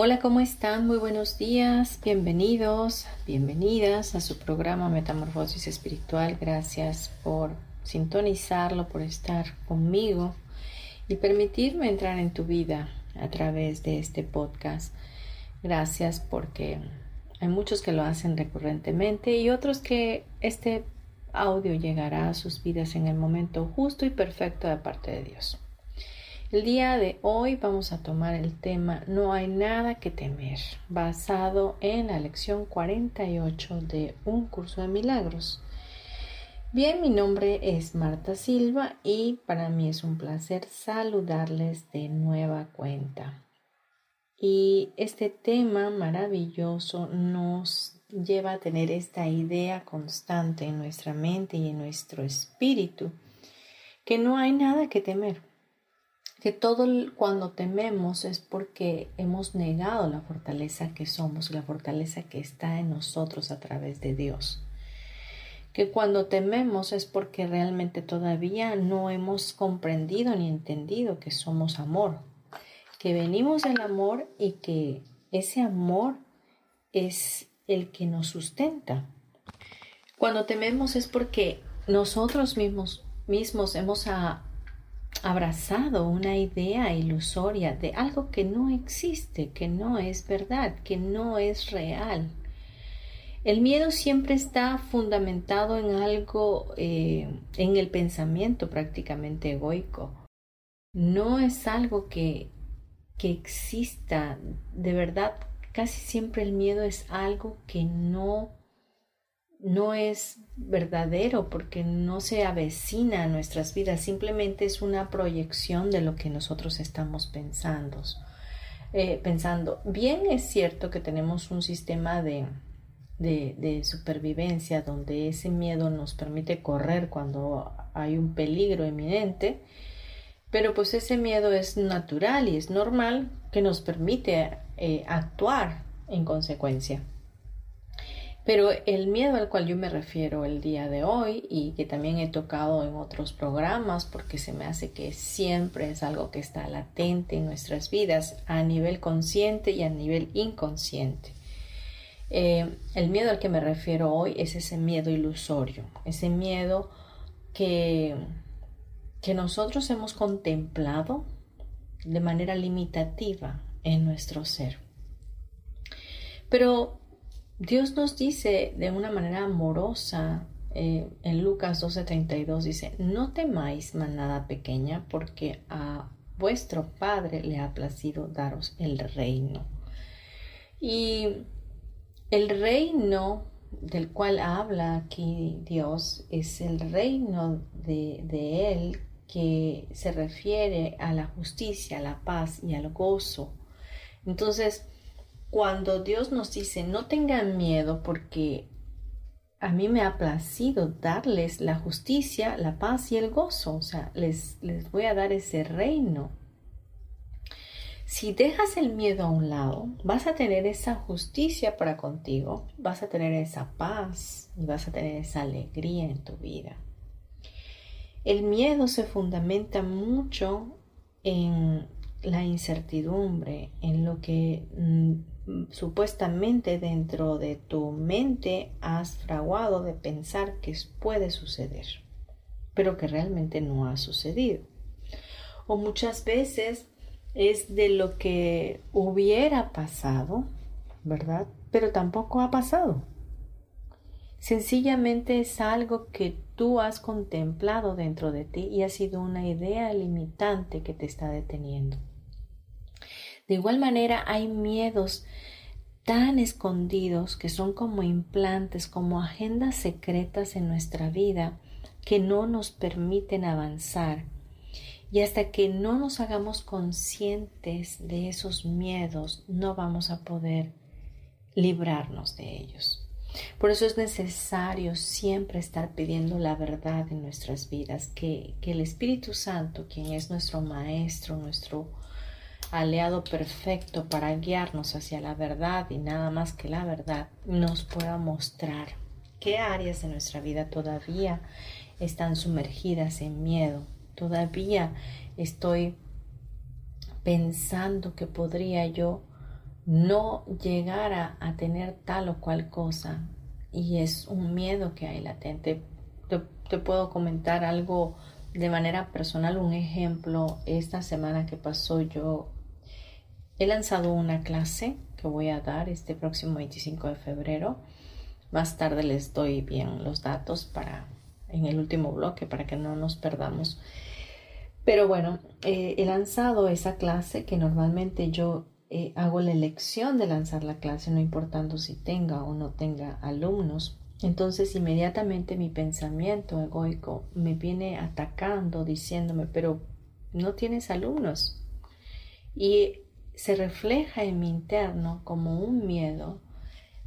Hola, ¿cómo están? Muy buenos días, bienvenidos, bienvenidas a su programa Metamorfosis Espiritual. Gracias por sintonizarlo, por estar conmigo y permitirme entrar en tu vida a través de este podcast. Gracias porque hay muchos que lo hacen recurrentemente y otros que este audio llegará a sus vidas en el momento justo y perfecto de parte de Dios. El día de hoy vamos a tomar el tema No hay nada que temer, basado en la lección 48 de Un curso de milagros. Bien, mi nombre es Marta Silva y para mí es un placer saludarles de nueva cuenta. Y este tema maravilloso nos lleva a tener esta idea constante en nuestra mente y en nuestro espíritu, que no hay nada que temer que todo cuando tememos es porque hemos negado la fortaleza que somos, la fortaleza que está en nosotros a través de Dios. Que cuando tememos es porque realmente todavía no hemos comprendido ni entendido que somos amor, que venimos del amor y que ese amor es el que nos sustenta. Cuando tememos es porque nosotros mismos, mismos hemos abrazado una idea ilusoria de algo que no existe, que no es verdad, que no es real. El miedo siempre está fundamentado en algo, eh, en el pensamiento prácticamente egoico. No es algo que, que exista. De verdad, casi siempre el miedo es algo que no no es verdadero porque no se avecina a nuestras vidas, simplemente es una proyección de lo que nosotros estamos pensando. Eh, pensando, bien es cierto que tenemos un sistema de, de, supervivencia donde ese miedo nos permite correr cuando hay un peligro eminente, pero pues ese miedo es natural y es normal que nos permite eh, actuar en consecuencia. Pero el miedo al cual yo me refiero el día de hoy y que también he tocado en otros programas porque se me hace que siempre es algo que está latente en nuestras vidas a nivel consciente y a nivel inconsciente. Eh, el miedo al que me refiero hoy es ese miedo ilusorio, ese miedo que, que nosotros hemos contemplado de manera limitativa en nuestro ser. Pero Dios nos dice de una manera amorosa eh, en Lucas 12:32 dice, no temáis manada pequeña porque a vuestro Padre le ha placido daros el reino. Y el reino del cual habla aquí Dios es el reino de, de Él que se refiere a la justicia, a la paz y al gozo. Entonces, cuando Dios nos dice, no tengan miedo porque a mí me ha placido darles la justicia, la paz y el gozo, o sea, les, les voy a dar ese reino. Si dejas el miedo a un lado, vas a tener esa justicia para contigo, vas a tener esa paz y vas a tener esa alegría en tu vida. El miedo se fundamenta mucho en la incertidumbre, en lo que mm, supuestamente dentro de tu mente has fraguado de pensar que puede suceder, pero que realmente no ha sucedido. O muchas veces es de lo que hubiera pasado ¿verdad? Pero tampoco ha pasado. Sencillamente es algo que tú has contemplado dentro de ti y ha sido una idea limitante que te está deteniendo. De igual manera hay miedos tan escondidos que son como implantes, como agendas secretas en nuestra vida que no nos permiten avanzar. Y hasta que no nos hagamos conscientes de esos miedos, no vamos a poder librarnos de ellos. Por eso es necesario siempre estar pidiendo la verdad en nuestras vidas, que, que el Espíritu Santo, quien es nuestro Maestro, nuestro aliado perfecto para guiarnos hacia la verdad y nada más que la verdad, nos pueda mostrar qué áreas de nuestra vida todavía están sumergidas en miedo. Todavía estoy pensando que podría yo no llegar a, tener tal o cual cosa y es un miedo que hay latente. te puedo comentar algo de manera personal, un ejemplo. Esta semana que pasó yo He lanzado una clase que voy a dar este próximo 25 de febrero. Más tarde les doy bien los datos para en el último bloque para que no nos perdamos. Pero bueno, eh, he lanzado esa clase que normalmente yo eh, hago la elección de lanzar la clase, no importando si tenga o no tenga alumnos. Entonces inmediatamente mi pensamiento egoico me viene atacando, diciéndome, pero no tienes alumnos. Y se refleja en mi interno como un miedo.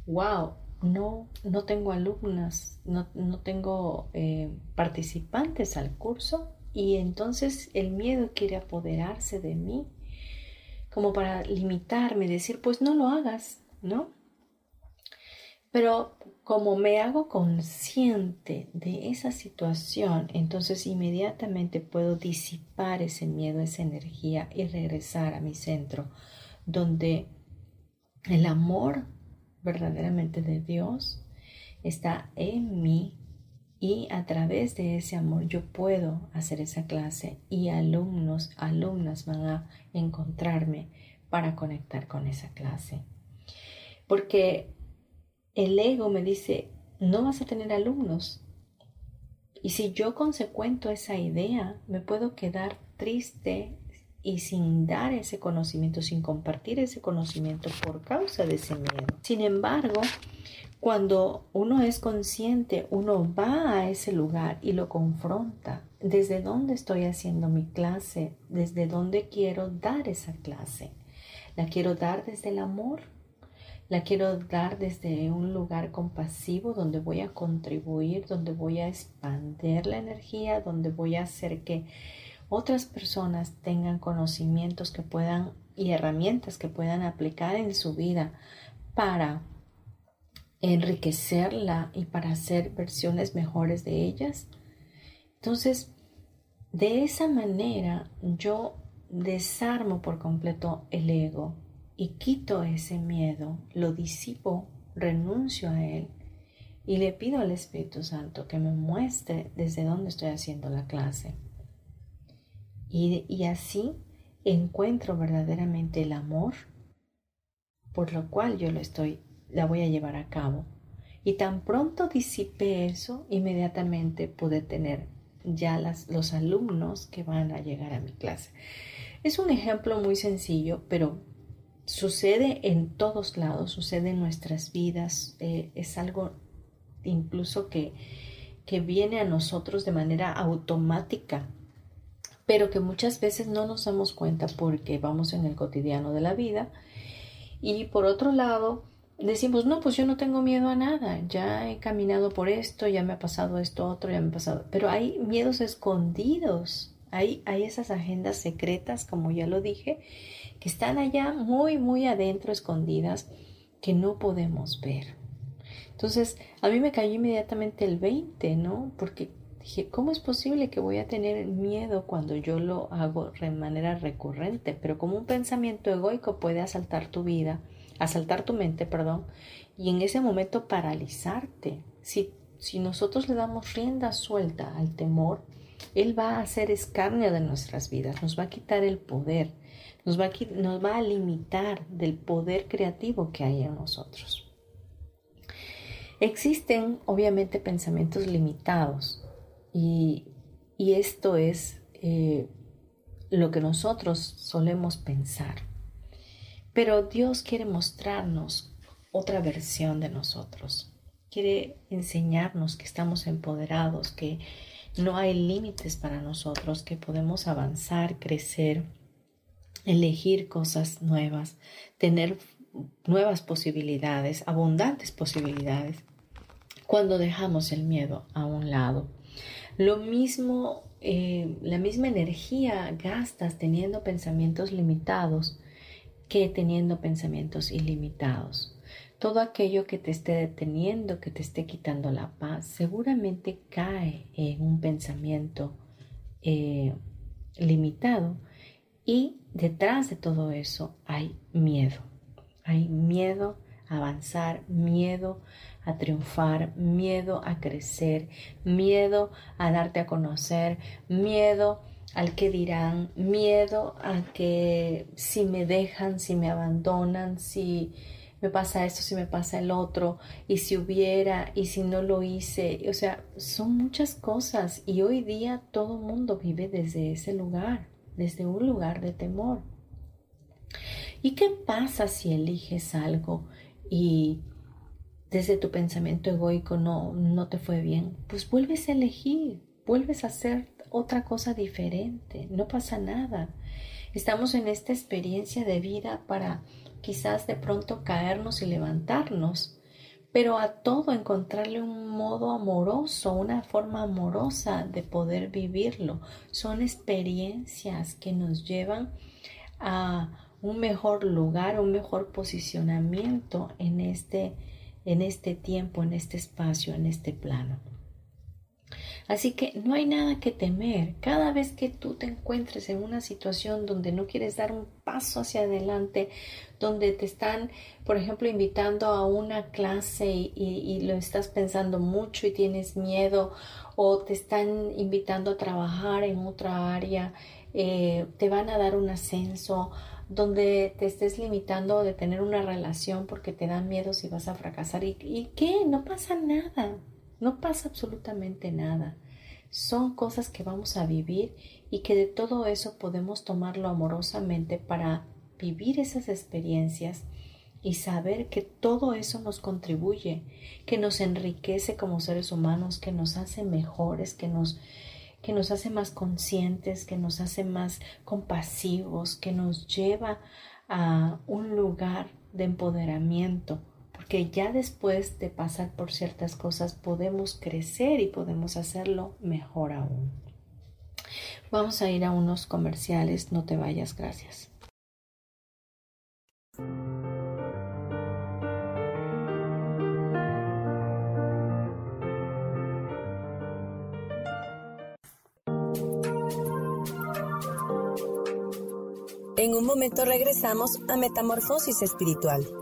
Wow, no, no tengo alumnas, no, tengo eh, participantes al curso y entonces el miedo quiere apoderarse de mí como para limitarme, decir, pues no lo hagas, ¿no? Pero como me hago consciente de esa situación, entonces inmediatamente puedo disipar ese miedo, esa energía y regresar a mi centro, donde el amor verdaderamente de Dios está en mí y a través de ese amor yo puedo hacer esa clase y alumnos, alumnas van a encontrarme para conectar con esa clase. Porque el ego me dice, no vas a tener alumnos. Y si yo consecuento esa idea, me puedo quedar triste y sin dar ese conocimiento, sin compartir ese conocimiento por causa de ese miedo. Sin embargo, cuando uno es consciente, uno va a ese lugar y lo confronta. ¿Desde dónde estoy haciendo mi clase? ¿Desde dónde quiero dar esa clase? ¿La quiero dar desde el amor? La quiero dar desde un lugar compasivo donde voy a contribuir, donde voy a expandir la energía, donde voy a hacer que otras personas tengan conocimientos que puedan y herramientas que puedan aplicar en su vida para enriquecerla y para hacer versiones mejores de ellas. Entonces, de esa manera yo desarmo por completo el ego y quito ese miedo, lo disipo, renuncio a él y le pido al Espíritu Santo que me muestre desde dónde estoy haciendo la clase. Y, y así encuentro verdaderamente el amor por lo cual yo lo estoy, la voy a llevar a cabo. Y tan pronto disipe eso, inmediatamente pude tener ya las, los alumnos que van a llegar a mi clase. Es un ejemplo muy sencillo, pero sucede en todos lados, sucede en nuestras vidas, eh, es algo incluso que, que viene a nosotros de manera automática, pero que muchas veces no nos damos cuenta porque vamos en el cotidiano de la vida. Y por otro lado, decimos, no, pues yo no tengo miedo a nada, ya he caminado por esto, ya me ha pasado esto otro, ya me ha pasado, pero hay miedos escondidos, hay, esas agendas secretas, como ya lo dije, que están allá muy, muy adentro, escondidas, que no podemos ver. Entonces, a mí me cayó inmediatamente el 20, ¿no? Porque dije, ¿cómo es posible que voy a tener miedo cuando yo lo hago de manera recurrente? Pero como un pensamiento egoico puede asaltar tu vida, asaltar tu mente, perdón, y en ese momento paralizarte. Si, si nosotros le damos rienda suelta al temor, él va a hacer escarnio de nuestras vidas, nos va a quitar el poder nos va, a, nos va a limitar del poder creativo que hay en nosotros. Existen obviamente pensamientos limitados y, esto es eh, lo que nosotros solemos pensar. Pero Dios quiere mostrarnos otra versión de nosotros. Quiere enseñarnos que estamos empoderados, que no hay límites para nosotros, que podemos avanzar, crecer, elegir cosas nuevas, tener nuevas posibilidades, abundantes posibilidades, cuando dejamos el miedo a un lado. Lo mismo, eh, la misma energía gastas teniendo pensamientos limitados que teniendo pensamientos ilimitados. Todo aquello que te esté deteniendo, que te esté quitando la paz, seguramente cae en un pensamiento eh, limitado y detrás de todo eso hay miedo. Hay miedo a avanzar, miedo a triunfar, miedo a crecer, miedo a darte a conocer, miedo al que dirán, miedo a que si me dejan, si me abandonan, si me pasa esto, si me pasa el otro, y si hubiera, y si no lo hice. O sea, son muchas cosas y hoy día todo mundo vive desde ese lugar, desde un lugar de temor. ¿Y qué pasa si eliges algo y desde tu pensamiento egoico no, no te fue bien? Pues vuelves a elegir, vuelves a hacer otra cosa diferente, no pasa nada. Estamos en esta experiencia de vida para quizás de pronto caernos y levantarnos, pero a todo encontrarle un modo amoroso, una forma amorosa de poder vivirlo. Son experiencias que nos llevan a un mejor lugar, un mejor posicionamiento en este, en este tiempo, en este espacio, en este plano. Así que no hay nada que temer. Cada vez que tú te encuentres en una situación donde no quieres dar un paso hacia adelante, donde te están, por ejemplo, invitando a una clase y, lo estás pensando mucho y tienes miedo, o te están invitando a trabajar en otra área, eh, te van a dar un ascenso, donde te estés limitando de tener una relación porque te dan miedo si vas a fracasar. ¿Y, y qué? No pasa nada. No pasa absolutamente nada. Son cosas que vamos a vivir y que de todo eso podemos tomarlo amorosamente para vivir esas experiencias y saber que todo eso nos contribuye, que nos enriquece como seres humanos, que nos hace mejores, que nos, que nos hace más conscientes, que nos hace más compasivos, que nos lleva a un lugar de empoderamiento porque ya después de pasar por ciertas cosas podemos crecer y podemos hacerlo mejor aún. Vamos a ir a unos comerciales, no te vayas, gracias. En un momento regresamos a Metamorfosis Espiritual.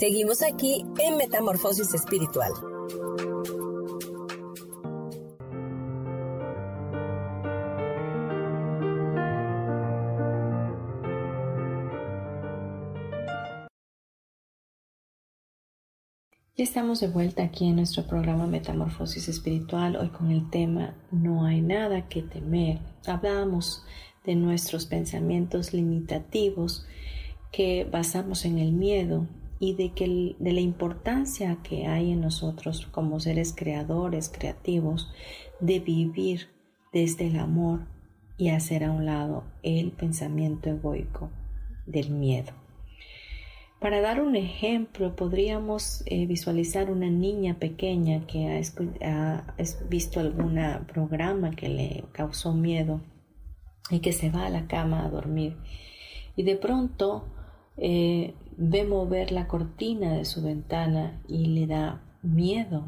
Seguimos aquí en Metamorfosis Espiritual. Ya estamos de vuelta aquí en nuestro programa Metamorfosis Espiritual, hoy con el tema No hay nada que temer. Hablábamos de nuestros pensamientos limitativos que basamos en el miedo y de, que, de la importancia que hay en nosotros como seres creadores, creativos, de vivir desde el amor y hacer a un lado el pensamiento egoico del miedo. Para dar un ejemplo, podríamos eh, visualizar una niña pequeña que ha, visto algún programa que le causó miedo y que se va a la cama a dormir y de pronto eh, ve mover la cortina de su ventana y le da miedo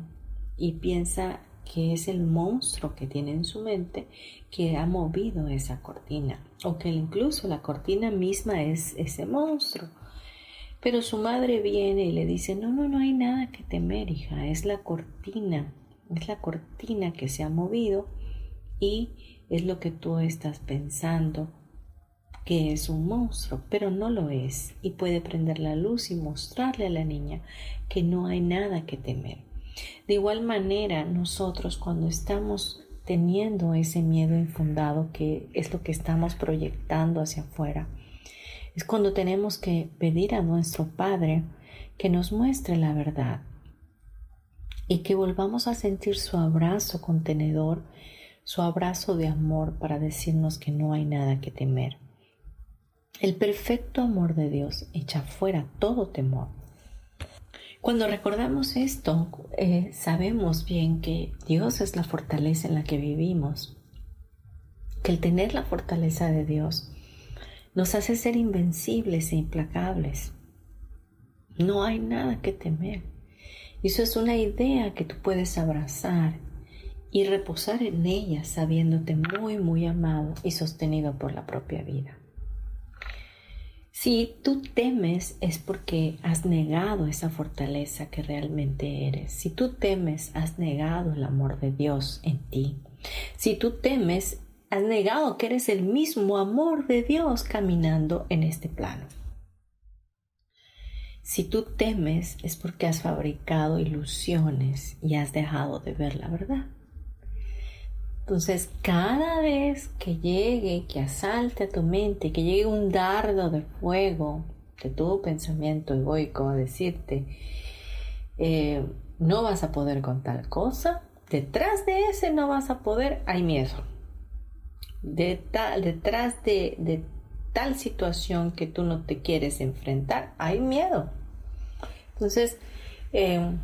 y piensa que es el monstruo que tiene en su mente que ha movido esa cortina o que incluso la cortina misma es ese monstruo. Pero su madre viene y le dice, no, no, no hay nada que temer, hija, es la cortina, es la cortina que se ha movido y es lo que tú estás pensando que es un monstruo, pero no lo es y puede prender la luz y mostrarle a la niña que no hay nada que temer. De igual manera, nosotros cuando estamos teniendo ese miedo infundado que es lo que estamos proyectando hacia afuera, es cuando tenemos que pedir a nuestro Padre que nos muestre la verdad y que volvamos a sentir su abrazo contenedor, su abrazo de amor para decirnos que no hay nada que temer. El perfecto amor de Dios echa fuera todo temor. Cuando recordamos esto, eh, sabemos bien que Dios es la fortaleza en la que vivimos, que el tener la fortaleza de Dios nos hace ser invencibles e implacables. No hay nada que temer. Eso es una idea que tú puedes abrazar y reposar en ella sabiéndote muy, muy amado y sostenido por la propia vida. Si tú temes es porque has negado esa fortaleza que realmente eres. Si tú temes, has negado el amor de Dios en ti. Si tú temes, has negado que eres el mismo amor de Dios caminando en este plano. Si tú temes es porque has fabricado ilusiones y has dejado de ver la verdad. Entonces, cada vez que llegue, que asalte a tu mente, que llegue un dardo de fuego de tu pensamiento egoico a decirte, eh, no vas a poder con tal cosa, detrás de ese no vas a poder, hay miedo detrás de, tal situación que tú no te quieres enfrentar, hay miedo. Entonces, em,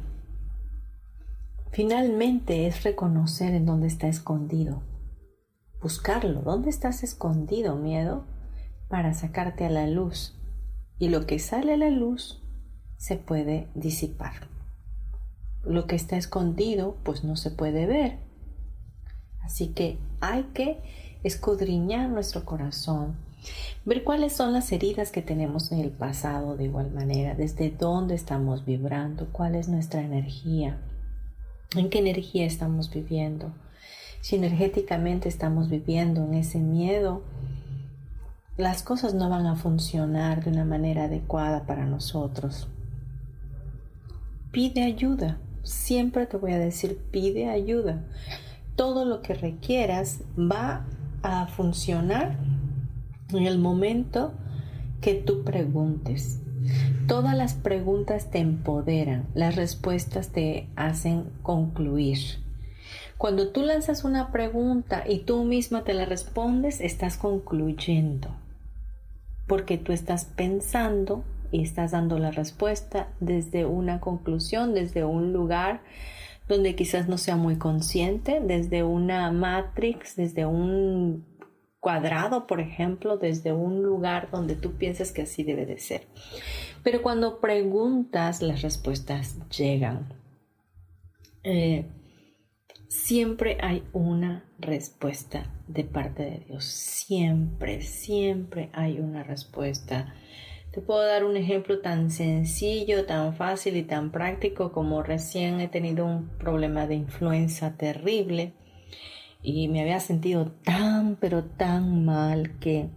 finalmente es reconocer en dónde está escondido, buscarlo, dónde estás escondido, miedo, para sacarte a la luz. Y lo que sale a la luz se puede disipar. Lo que está escondido, pues no se puede ver. Así que hay que escudriñar nuestro corazón, ver cuáles son las heridas que tenemos en el pasado de igual manera, desde dónde estamos vibrando, cuál es nuestra energía, en qué energía estamos viviendo. Si energéticamente estamos viviendo en ese miedo, las cosas no van a funcionar de una manera adecuada para nosotros. Pide ayuda. Siempre te voy a decir, pide ayuda. Todo lo que requieras va a funcionar en el momento que tú preguntes. Todas las preguntas te empoderan, las respuestas te hacen concluir. Cuando tú lanzas una pregunta y tú misma te la respondes, estás concluyendo, porque tú estás pensando y estás dando la respuesta desde una conclusión, desde un lugar donde quizás no sea muy consciente, desde una matrix, desde un cuadrado, por ejemplo, desde un lugar donde tú piensas que así debe de ser. Pero cuando preguntas, las respuestas llegan. Eh, siempre hay una respuesta de parte de Dios. Siempre, siempre hay una respuesta te puedo dar un ejemplo tan sencillo, tan fácil y tan práctico como recién he tenido un problema de influenza terrible y me había sentido tan pero tan mal que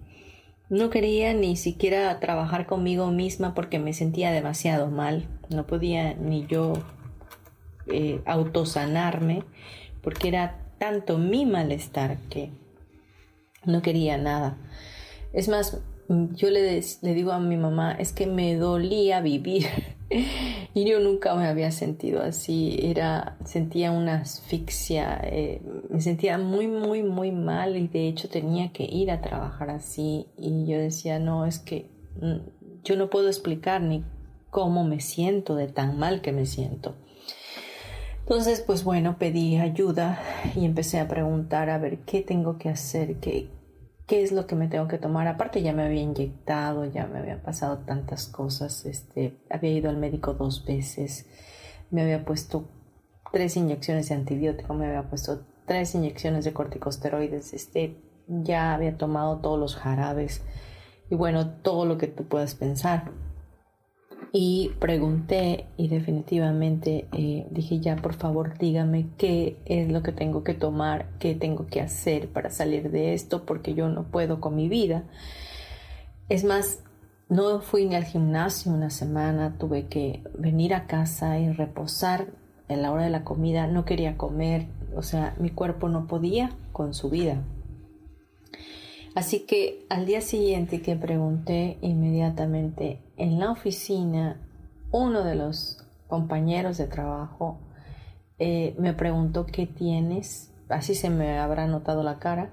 no quería ni siquiera trabajar conmigo misma porque me sentía demasiado mal. No podía ni yo eh, autosanarme, porque era tanto mi malestar que no quería nada. Es más, yo le, le digo a mi mamá, es que me dolía vivir. y yo nunca me había sentido así. Era, sentía una asfixia, eh, me sentía muy, muy, muy mal y de hecho tenía que ir a trabajar así. Y yo decía, no, es que mm, yo no puedo explicar ni cómo me siento de tan mal que me siento. Entonces, pues bueno, pedí ayuda y empecé a preguntar a ver qué tengo que hacer, qué, qué es lo que me tengo que tomar. Aparte ya me había inyectado, ya me había pasado tantas cosas. Este, había ido al médico dos veces, me había puesto tres inyecciones de antibiótico, me había puesto tres inyecciones de corticosteroides, este, ya había tomado todos los jarabes y bueno, todo lo que tú puedas pensar y pregunté y definitivamente eh, dije ya por favor dígame qué es lo que tengo que tomar, qué tengo que hacer para salir de esto porque yo no puedo con mi vida. Es más, no fui ni al gimnasio una semana, tuve que venir a casa y reposar en la hora de la comida, no quería comer, o sea, mi cuerpo no podía con su vida. Así que al día siguiente que pregunté inmediatamente en la oficina, uno de los compañeros de trabajo eh, me preguntó qué tienes, así se me habrá notado la cara,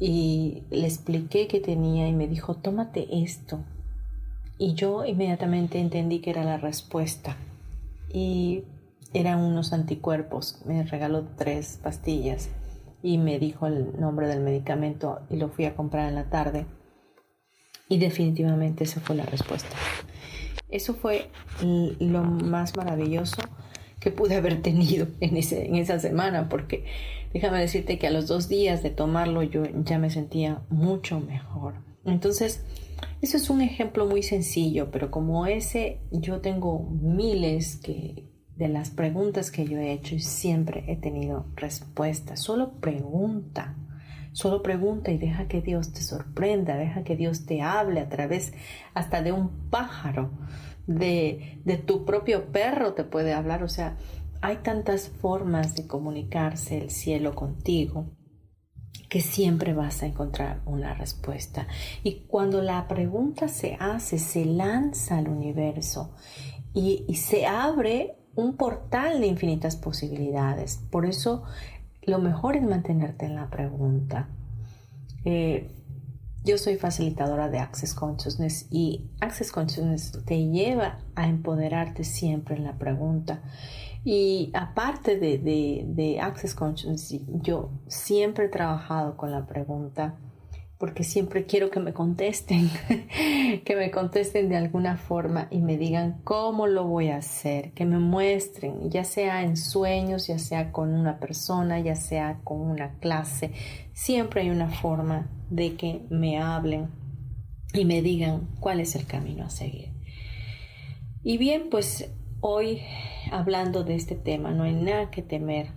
y le expliqué qué tenía y me dijo, tómate esto. Y yo inmediatamente entendí que era la respuesta. Y eran unos anticuerpos. Me regaló tres pastillas y me dijo el nombre del medicamento y lo fui a comprar en la tarde. Y definitivamente esa fue la respuesta. Eso fue lo más maravilloso que pude haber tenido en, ese, en esa semana, porque déjame decirte que a los dos días de tomarlo yo ya me sentía mucho mejor. Entonces, eso es un ejemplo muy sencillo, pero como ese yo tengo miles que, de las preguntas que yo he hecho y siempre he tenido respuesta. Solo pregunta, solo pregunta y deja que Dios te sorprenda, deja que Dios te hable a través hasta de un pájaro, de, de tu propio perro te puede hablar. O sea, hay tantas formas de comunicarse el cielo contigo que siempre vas a encontrar una respuesta. Y cuando la pregunta se hace, se lanza al universo y, y se abre un portal de infinitas posibilidades. Por eso lo mejor es mantenerte en la pregunta. Eh, yo soy facilitadora de Access Consciousness y Access Consciousness te lleva a empoderarte siempre en la pregunta. Y aparte de, de Access Consciousness, yo siempre he trabajado con la pregunta porque siempre quiero que me contesten, que me contesten de alguna forma y me digan cómo lo voy a hacer, que me muestren, ya sea en sueños, ya sea con una persona, ya sea con una clase, siempre hay una forma de que me hablen y me digan cuál es el camino a seguir. Y bien, pues hoy hablando de este tema, no hay nada que temer,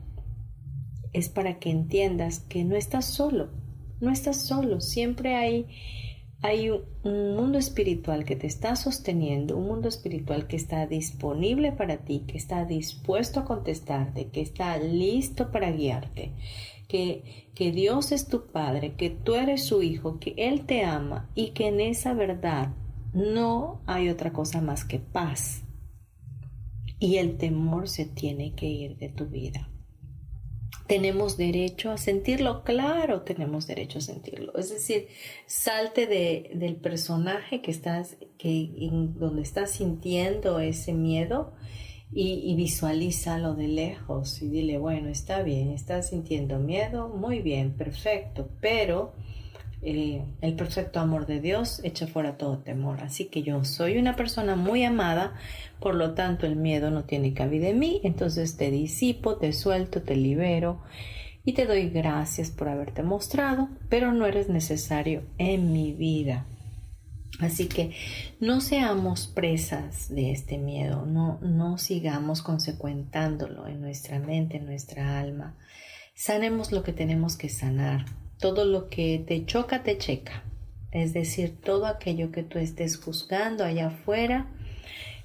es para que entiendas que no estás solo no estás solo, siempre hay, hay un, mundo espiritual que te está sosteniendo, un mundo espiritual que está disponible para ti, que está dispuesto a contestarte, que está listo para guiarte, que, que Dios es tu Padre, que tú eres su Hijo, que Él te ama y que en esa verdad no hay otra cosa más que paz. Y el temor se tiene que ir de tu vida tenemos derecho a sentirlo, claro, tenemos derecho a sentirlo. Es decir, salte de, del personaje que estás, que, donde estás sintiendo ese miedo y, y visualízalo de lejos y dile, bueno, está bien, estás sintiendo miedo, muy bien, perfecto, pero eh, el perfecto amor de Dios echa fuera todo temor. Así que yo soy una persona muy amada, por lo tanto el miedo no tiene cabida en mí, entonces te disipo, te suelto, te libero y te doy gracias por haberte mostrado, pero no eres necesario en mi vida. Así que no seamos presas de este miedo, no, no sigamos consecuentándolo en nuestra mente, en nuestra alma. Sanemos lo que tenemos que sanar todo lo que te choca, te checa. Es decir, todo aquello que tú estés juzgando allá afuera,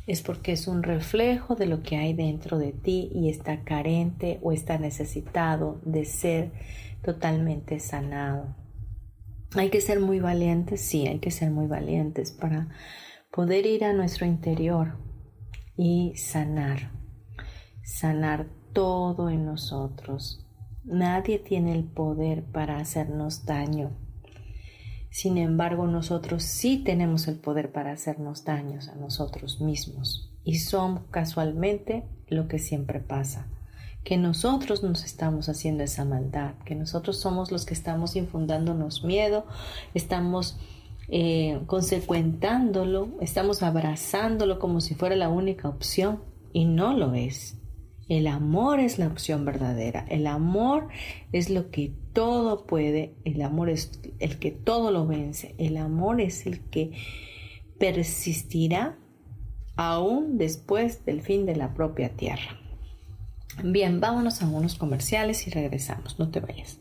es porque es un reflejo de lo que hay dentro de ti y está carente o está necesitado de ser totalmente sanado. Hay que ser muy valientes, sí, hay que ser muy valientes para poder ir a nuestro interior y sanar, sanar todo en nosotros. Nadie tiene el poder para hacernos daño. Sin embargo, nosotros sí tenemos el poder para hacernos daños a nosotros mismos. Y son casualmente lo que siempre pasa que nosotros nos estamos haciendo esa maldad, que nosotros somos los que estamos infundándonos miedo, estamos eh, consecuentándolo, estamos abrazándolo como si fuera la única opción y no lo es. El amor es la opción verdadera, el amor es lo que todo puede, el amor es el que todo lo vence, el amor es el que persistirá aún después del fin de la propia tierra. Bien, vámonos a unos comerciales y regresamos. No te vayas.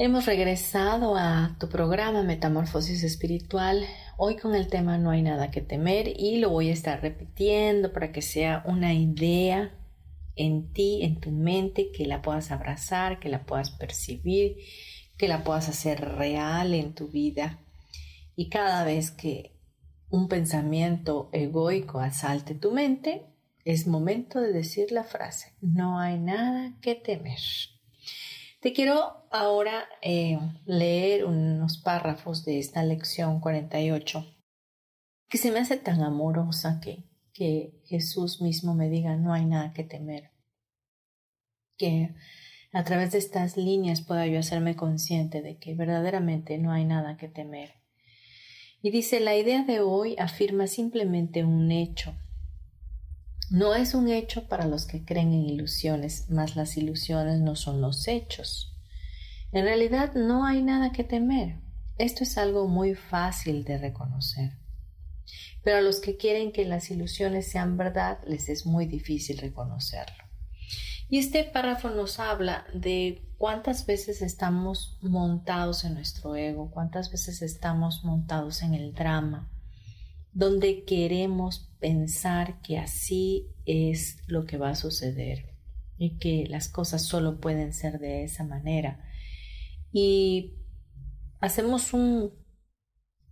Hemos regresado a tu programa Metamorfosis Espiritual, hoy con el tema No hay nada que temer y lo voy a estar repitiendo para que sea una idea en ti, en tu mente, que la puedas abrazar, que la puedas percibir, que la puedas hacer real en tu vida. Y cada vez que un pensamiento egoico asalte tu mente, es momento de decir la frase, no hay nada que temer. Te quiero ahora eh, leer unos párrafos de esta lección 48 que se me hace tan amorosa que, que Jesús mismo me diga no hay nada que temer. Que a través de estas líneas pueda yo hacerme consciente de que verdaderamente no hay nada que temer. Y dice, la idea de hoy afirma simplemente un hecho, no es un hecho para los que creen en ilusiones, mas las ilusiones no son los hechos. En realidad no hay nada que temer. Esto es algo muy fácil de reconocer. Pero a los que quieren que las ilusiones sean verdad, les es muy difícil reconocerlo. Y este párrafo nos habla de cuántas veces estamos montados en nuestro ego, cuántas veces estamos montados en el drama, donde queremos pensar que así es lo que va a suceder y que las cosas solo pueden ser de esa manera. Y hacemos un,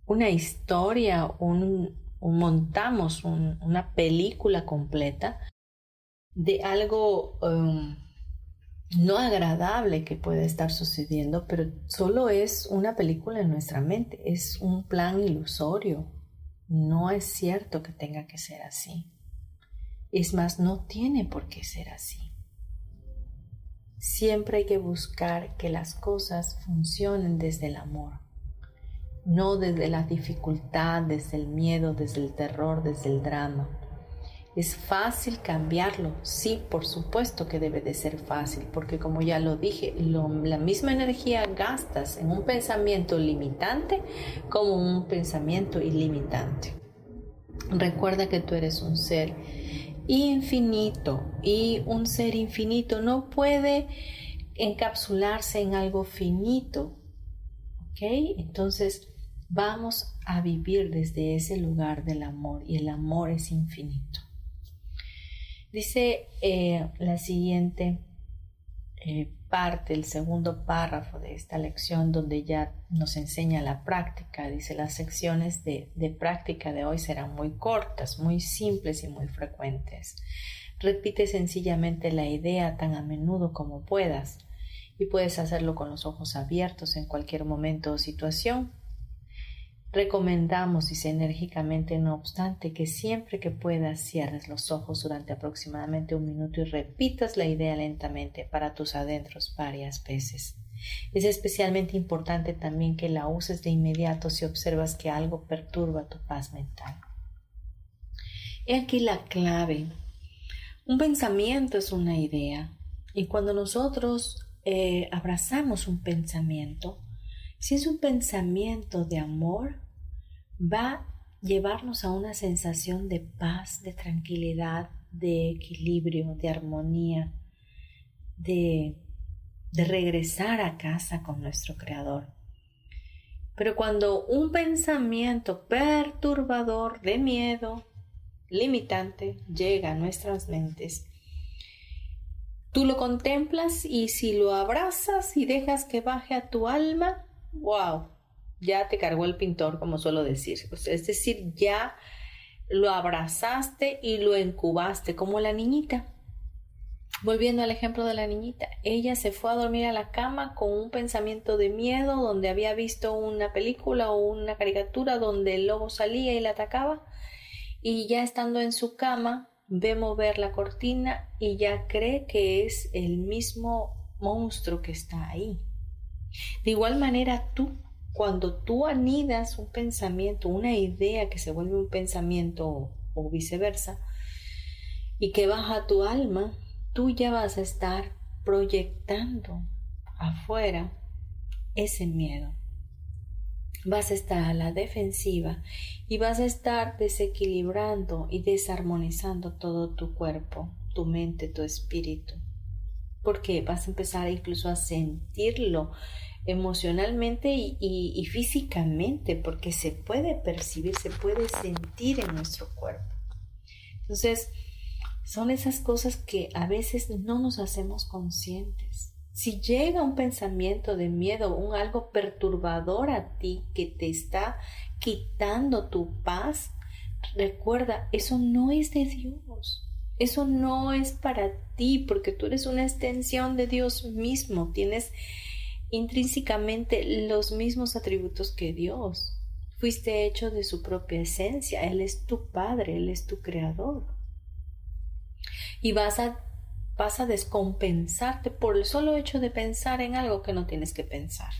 una historia, un, montamos una película completa de algo um, no agradable que puede estar sucediendo, pero solo es una película en nuestra mente, es un plan ilusorio, no es cierto que tenga que ser así. Es más, no tiene por qué ser así. Siempre hay que buscar que las cosas funcionen desde el amor, no desde la dificultad, desde el miedo, desde el terror, desde el drama. ¿Es fácil cambiarlo? Sí, por supuesto que debe de ser fácil, porque como ya lo dije, la misma energía gastas en un pensamiento limitante como un pensamiento ilimitante. Recuerda que tú eres un ser infinito y un ser infinito no puede encapsularse en algo finito. ¿Ok? Entonces vamos a vivir desde ese lugar del amor y el amor es infinito. Dice eh, la siguiente eh, parte, el segundo párrafo de esta lección donde ya nos enseña la práctica. Dice, las secciones de, de práctica de hoy serán muy cortas, muy simples y muy frecuentes. Repite sencillamente la idea tan a menudo como puedas y puedes hacerlo con los ojos abiertos en cualquier momento o situación Recomendamos, dice enérgicamente, no obstante, que siempre que puedas cierres los ojos durante aproximadamente un minuto y repitas la idea lentamente para tus adentros varias veces. Es especialmente importante también que la uses de inmediato si observas que algo perturba tu paz mental. He aquí la clave. Un pensamiento es una idea y cuando nosotros eh, abrazamos un pensamiento, si es un pensamiento de amor, va a llevarnos a una sensación de paz, de tranquilidad, de equilibrio, de armonía, de, de regresar a casa con nuestro Creador. Pero cuando un pensamiento perturbador de miedo, limitante, llega a nuestras mentes, tú lo contemplas y si lo abrazas y dejas que baje a tu alma, wow, ya te cargó el pintor, como suelo decir. Es decir, ya lo abrazaste y lo incubaste, como la niñita. Volviendo al ejemplo de la niñita, ella se fue a dormir a la cama con un pensamiento de miedo donde había visto una película o una caricatura donde el lobo salía y la atacaba y ya estando en su cama ve mover la cortina y ya cree que es el mismo monstruo que está ahí. De igual manera tú, cuando tú anidas un pensamiento, una idea que se vuelve un pensamiento o, viceversa, y que baja tu alma, tú ya vas a estar proyectando afuera ese miedo. Vas a estar a la defensiva y vas a estar desequilibrando y desarmonizando todo tu cuerpo, tu mente, tu espíritu porque vas a empezar incluso a sentirlo emocionalmente y, físicamente, porque se puede percibir, se puede sentir en nuestro cuerpo. Entonces, son esas cosas que a veces no nos hacemos conscientes. Si llega un pensamiento de miedo, un algo perturbador a ti que te está quitando tu paz, recuerda, eso no es de Dios. Eso no es para ti porque tú eres una extensión de Dios mismo. Tienes intrínsecamente los mismos atributos que Dios. Fuiste hecho de su propia esencia. Él es tu Padre, Él es tu Creador. Y vas a, vas a descompensarte por el solo hecho de pensar en algo que no tienes que pensar.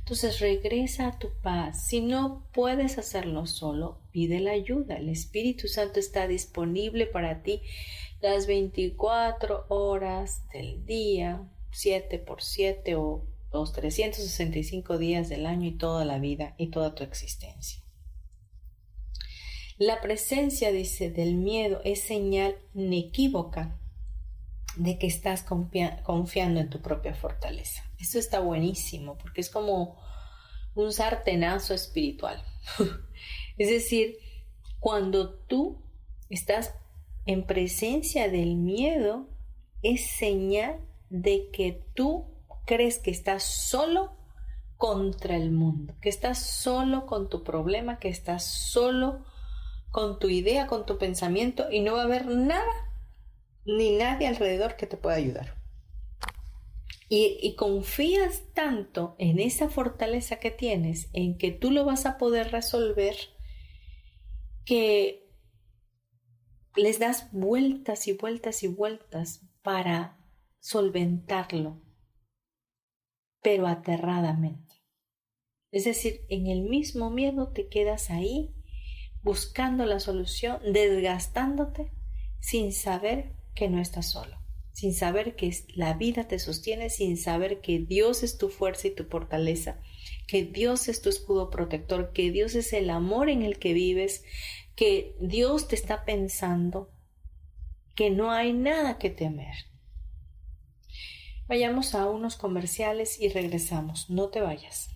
Entonces regresa a tu paz. Si no puedes hacerlo solo, pide la ayuda. El Espíritu Santo está disponible para ti las 24 horas del día, 7 por 7 o los 365 días del año y toda la vida y toda tu existencia. La presencia, dice, del miedo es señal inequívoca de que estás confiando en tu propia fortaleza. Eso está buenísimo porque es como un sartenazo espiritual. es decir, cuando tú estás en presencia del miedo, es señal de que tú crees que estás solo contra el mundo, que estás solo con tu problema, que estás solo con tu idea, con tu pensamiento y no va a haber nada ni nadie alrededor que te pueda ayudar. Y, confías tanto en esa fortaleza que tienes, en que tú lo vas a poder resolver, que les das vueltas y vueltas y vueltas para solventarlo, pero aterradamente. Es decir, en el mismo miedo te quedas ahí buscando la solución, desgastándote sin saber que no estás solo, sin saber que la vida te sostiene, sin saber que Dios es tu fuerza y tu fortaleza, que Dios es tu escudo protector, que Dios es el amor en el que vives, que Dios te está pensando que no hay nada que temer. Vayamos a unos comerciales y regresamos. No te vayas.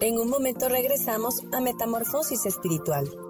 En un momento regresamos a Metamorfosis Espiritual.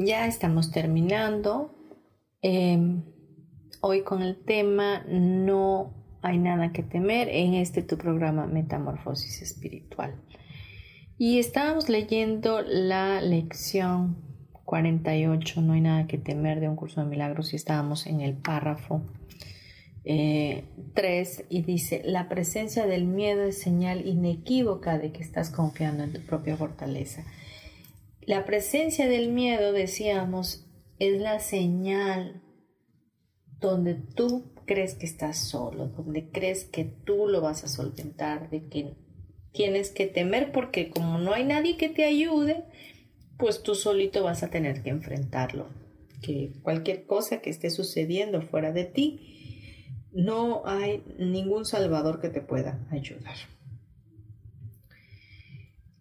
Ya estamos terminando. Em, hoy con el tema No hay nada que temer en este tu programa Metamorfosis Espiritual. Y estábamos leyendo la lección 48, no hay nada que temer de un curso de milagros y estábamos en el párrafo 3 eh, y dice, la presencia del miedo es señal inequívoca de que estás confiando en tu propia fortaleza. La presencia del miedo, decíamos, es la señal donde tú crees que estás solo, donde crees que tú lo vas a solventar, de que tienes que temer porque como no hay nadie que te ayude, pues tú solito vas a tener que enfrentarlo. Que cualquier cosa que esté sucediendo fuera de ti, no hay ningún salvador que te pueda ayudar.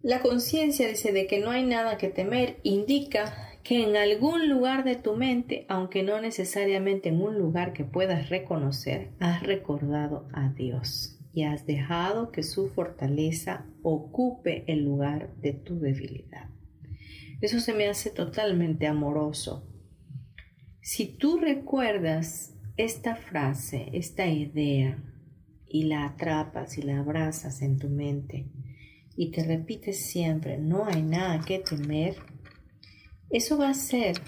La conciencia dice de que no hay nada que temer indica que en algún lugar de tu mente, aunque no necesariamente en un lugar que puedas reconocer, has recordado a Dios y has dejado que su fortaleza ocupe el lugar de tu debilidad. Eso se me hace totalmente amoroso. Si tú recuerdas esta frase, esta idea, y la atrapas y la abrazas en tu mente, y te repites siempre, no hay nada que temer, eso va a ser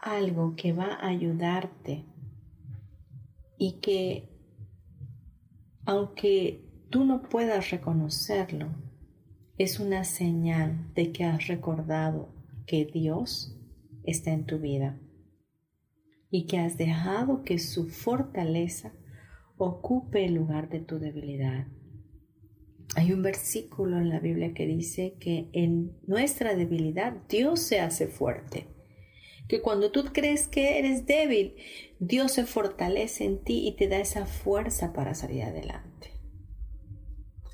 algo que va a ayudarte y que aunque tú no puedas reconocerlo, es una señal de que has recordado que Dios está en tu vida y que has dejado que su fortaleza ocupe el lugar de tu debilidad. Hay un versículo en la Biblia que dice que en nuestra debilidad Dios se hace fuerte que cuando tú crees que eres débil, Dios se fortalece en ti y te da esa fuerza para salir adelante.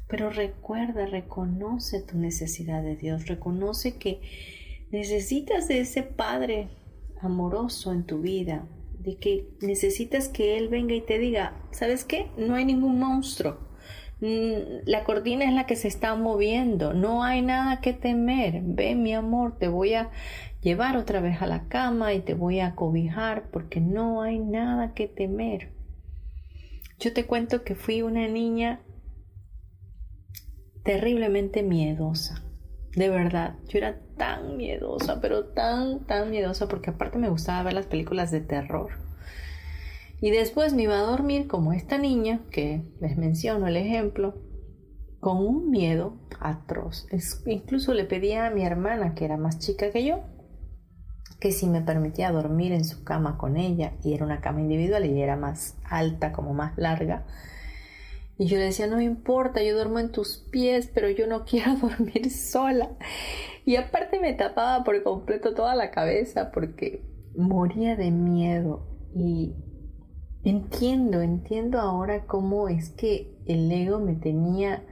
Pero recuerda, reconoce tu necesidad de Dios, reconoce que necesitas de ese Padre amoroso en tu vida, de que necesitas que Él venga y te diga, ¿sabes qué? No hay ningún monstruo. Mm, la cortina es la que se está moviendo, no hay nada que temer. Ve mi amor, te voy a llevar otra vez a la cama y te voy a cobijar porque no hay nada que temer. Yo te cuento que fui una niña terriblemente miedosa. De verdad, yo era tan miedosa, pero tan, tan miedosa porque aparte me gustaba ver las películas de terror. Y después me iba a dormir como esta niña, que les menciono el ejemplo, con un miedo atroz. incluso le pedía a mi hermana, que era más chica que yo, que si me permitía dormir en su cama con ella, y era una cama individual y era más alta, como más larga, Y yo le decía, no me importa, yo duermo en tus pies, pero yo no quiero dormir sola. Y aparte me tapaba por completo toda la cabeza porque moría de miedo. Y entiendo, entiendo ahora cómo es que el ego me tenía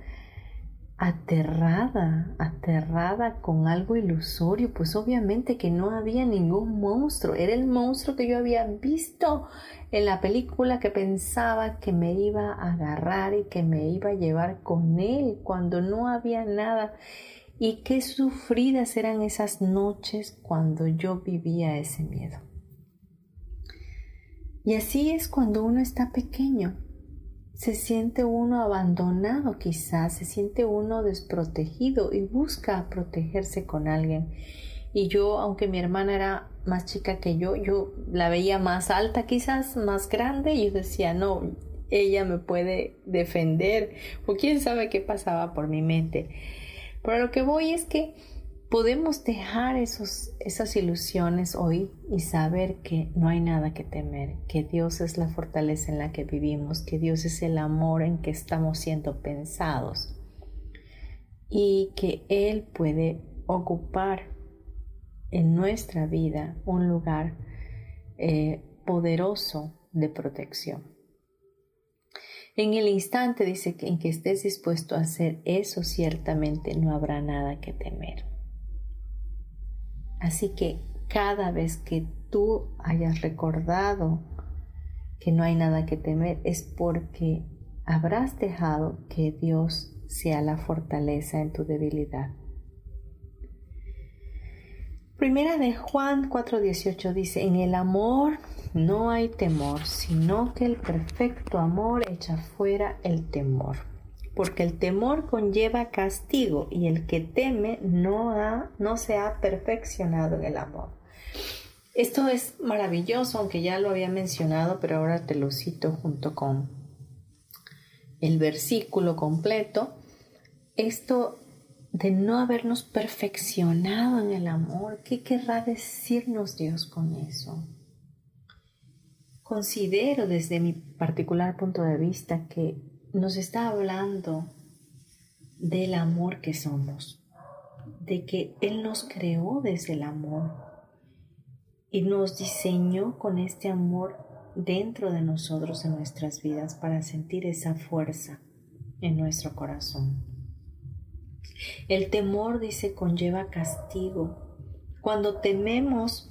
aterrada, aterrada con algo ilusorio, pues obviamente que no había ningún monstruo, era el monstruo que yo había visto en la película que pensaba que me iba a agarrar y que me iba a llevar con él cuando no había nada. Y qué sufridas eran esas noches cuando yo vivía ese miedo. Y así es cuando uno está pequeño, se siente uno abandonado quizás, se siente uno desprotegido y busca protegerse con alguien. Y yo, aunque mi hermana era más chica que yo, yo la veía más alta quizás, más grande, y yo decía, no, ella me puede defender, o quién sabe qué pasaba por mi mente. Pero lo que voy es que podemos dejar esos, esas ilusiones hoy y saber que no hay nada que temer, que Dios es la fortaleza en la que vivimos, que Dios es el amor en que estamos siendo pensados y que Él puede ocupar en nuestra vida un lugar eh, poderoso de protección. En el instante dice en que estés dispuesto a hacer eso, ciertamente no habrá nada que temer. Así que cada vez que tú hayas recordado que no hay nada que temer es porque habrás dejado que Dios sea la fortaleza en tu debilidad. Primera de Juan 4:18 dice, en el amor no hay temor, sino que el perfecto amor echa fuera el temor porque el temor conlleva castigo y el que teme no, ha, no se ha perfeccionado en el amor. Esto es maravilloso, aunque ya lo había mencionado, pero ahora te lo cito junto con el versículo completo. Esto de no habernos perfeccionado en el amor, ¿qué querrá decirnos Dios con eso? Considero desde mi particular punto de vista que nos está hablando del amor que somos, de que Él nos creó desde el amor y nos diseñó con este amor dentro de nosotros en nuestras vidas para sentir esa fuerza en nuestro corazón. El temor, dice, conlleva castigo. Cuando tememos,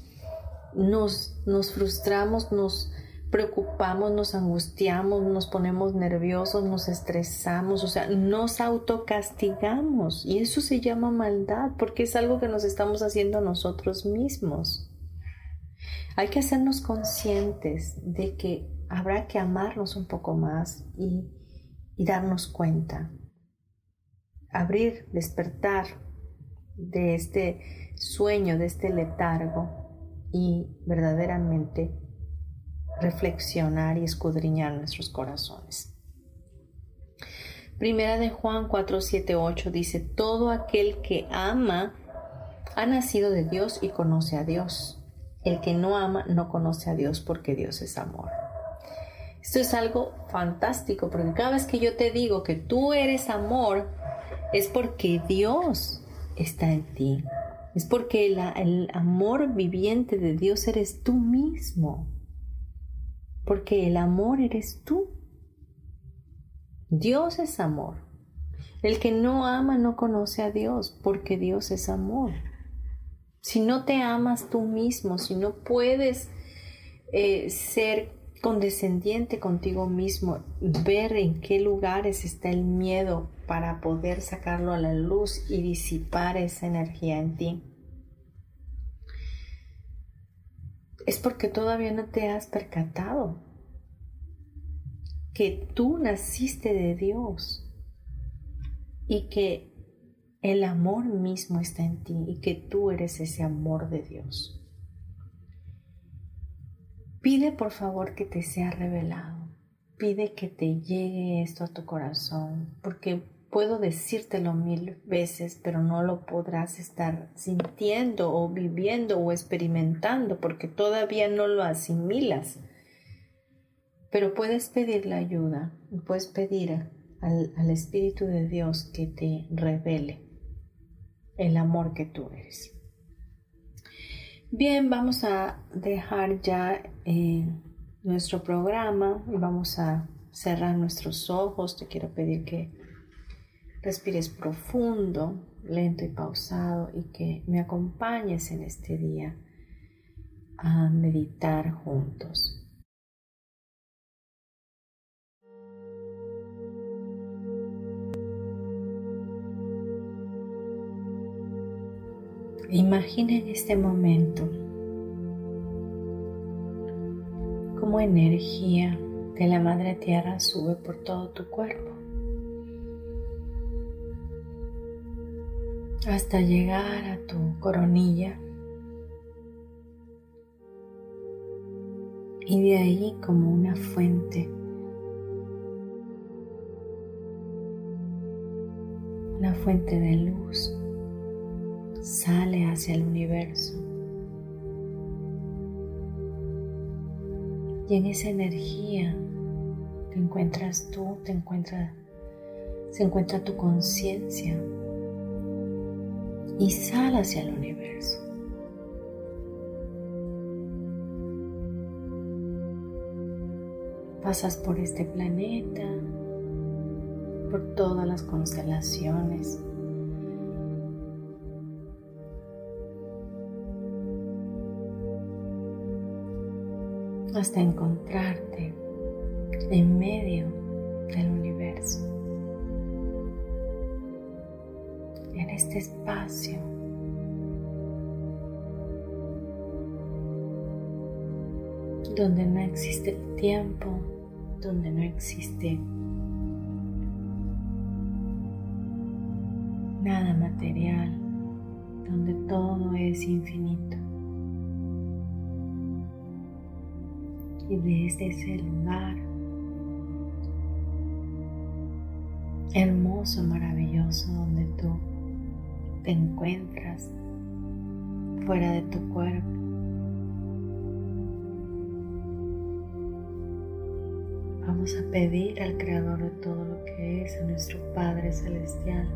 nos, nos frustramos, nos, preocupamos, nos angustiamos, nos ponemos nerviosos, nos estresamos, o sea, nos autocastigamos y eso se llama maldad porque es algo que nos estamos haciendo nosotros mismos. Hay que hacernos conscientes de que habrá que amarnos un poco más y, y darnos cuenta. Abrir, despertar de este sueño, de este letargo y verdaderamente reflexionar y escudriñar nuestros corazones. Primera de Juan 4, 7, 8 dice, todo aquel que ama ha nacido de Dios y conoce a Dios. El que no ama no conoce a Dios porque Dios es amor. Esto es algo fantástico porque cada vez que yo te digo que tú eres amor, es porque Dios está en ti. Es porque el amor viviente de Dios eres tú mismo porque el amor eres tú. Dios es amor. El que no ama no conoce a Dios, porque Dios es amor. Si no te amas tú mismo, si no puedes eh, ser condescendiente contigo mismo, ver en qué lugares está el miedo para poder sacarlo a la luz y disipar esa energía en ti. Es porque todavía no te has percatado que tú naciste de Dios y que el amor mismo está en ti y que tú eres ese amor de Dios. Pide por favor que te sea revelado. Pide que te llegue esto a tu corazón, porque puedo decírtelo mil veces, pero no lo podrás estar sintiendo o viviendo o experimentando porque todavía no lo asimilas. Pero puedes pedir la ayuda, puedes pedir al, al Espíritu de Dios que te revele el amor que tú eres. Bien, vamos a dejar ya eh, nuestro programa y vamos a cerrar nuestros ojos. Te quiero pedir que respires profundo, lento y pausado y que me acompañes en este día a meditar juntos. Imagina en este momento cómo energía de la Madre Tierra sube por todo tu cuerpo hasta llegar a tu coronilla. Y de ahí como una fuente. Una fuente de luz sale hacia el universo. Y en esa energía te encuentras tú, te encuentra, se encuentra tu conciencia y sale hacia el universo. Pasas por este planeta, por todas las constelaciones, hasta encontrarte en medio del universo, este espacio. donde no existe tiempo, donde no existe nada material, donde todo es infinito. y desde ese lugar hermoso, maravilloso donde tú te encuentras fuera de tu cuerpo. Vamos a pedir al Creador de todo lo que es, a nuestro Padre Celestial,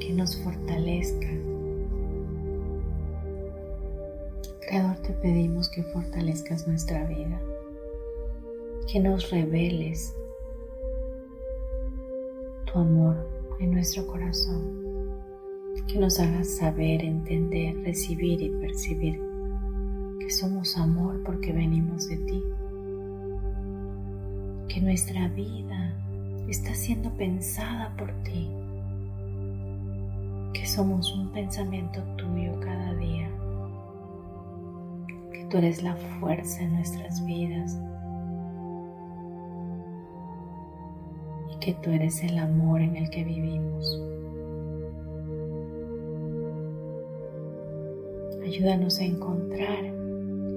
que nos fortalezca Creador, te pedimos que fortalezcas nuestra vida, que nos reveles tu amor en nuestro corazón, que nos hagas saber, entender, recibir y percibir que somos amor porque venimos de ti, que nuestra vida está siendo pensada por ti, que somos un pensamiento tuyo cada día. Tú eres la fuerza en nuestras vidas que tú eres el amor en el que vivimos. Ayúdanos a encontrar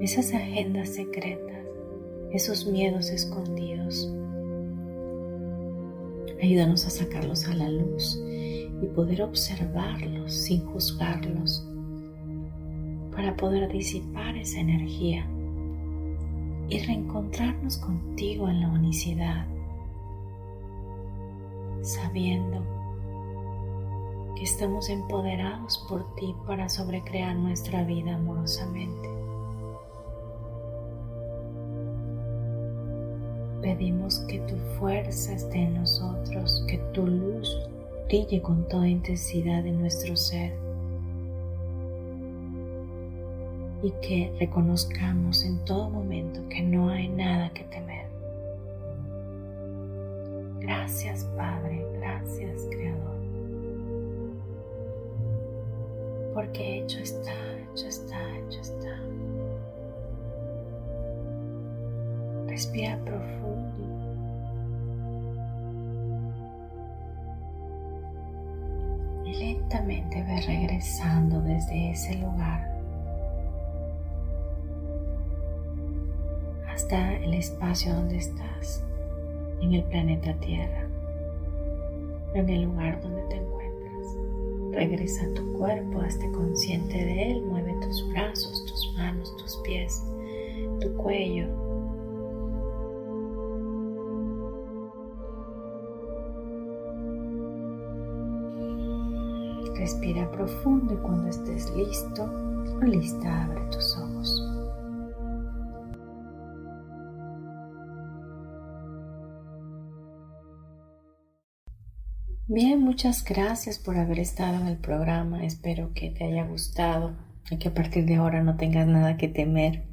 esas agendas secretas, esos miedos escondidos. Ayúdanos a sacarlos a la luz y poder observarlos sin juzgarlos para poder disipar esa energía y reencontrarnos contigo en la unicidad, sabiendo que estamos empoderados por ti para sobrecrear nuestra vida amorosamente. Pedimos que tu fuerza esté en nosotros, que tu luz brille con toda intensidad en nuestro ser y que reconozcamos en todo momento que no hay nada que temer. Gracias Padre, gracias Creador. Porque hecho está, hecho está, hecho está. Respira profundo. Y lentamente ve regresando desde ese lugar hasta el espacio donde estás, en el planeta Tierra, en el lugar donde te encuentras. Regresa a tu cuerpo, hazte consciente de él, mueve tus brazos, tus manos, tus pies, tu cuello, Respira profundo y cuando estés listo lista, abre tus ojos. Bien, muchas gracias por haber estado en el programa. Espero que te haya gustado y que a partir de ahora no tengas nada que temer.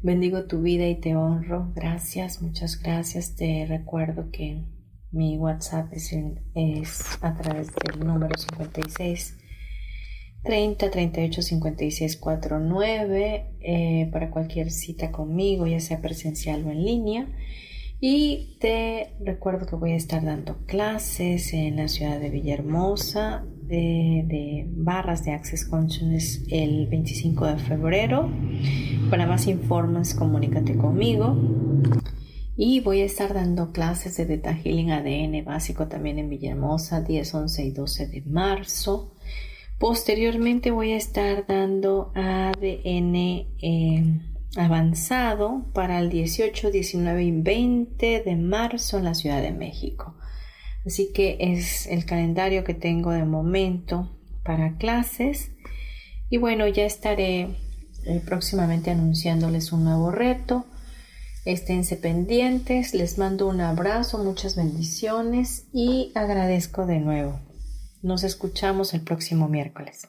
Bendigo tu vida y te honro. Gracias, muchas gracias. Te recuerdo que mi WhatsApp es, a través del número 56 30 38 56 49 para cualquier cita conmigo, ya sea presencial o en línea. Y te recuerdo que voy a estar dando clases en la ciudad de Villahermosa de, barras de Access Consciousness el 25 de febrero. Para más informes, comunícate conmigo. Y voy a estar dando clases de Data Healing ADN básico también en Villahermosa, 10, 11 y 12 de marzo. Posteriormente voy a estar dando ADN eh, avanzado para el 18, 19 y 20 de marzo en la Ciudad de México. Así que es el calendario que tengo de momento para clases. Y bueno, ya estaré eh, próximamente anunciándoles un nuevo reto. Esténse pendientes, les mando un abrazo, muchas bendiciones y agradezco de nuevo. Nos escuchamos el próximo miércoles.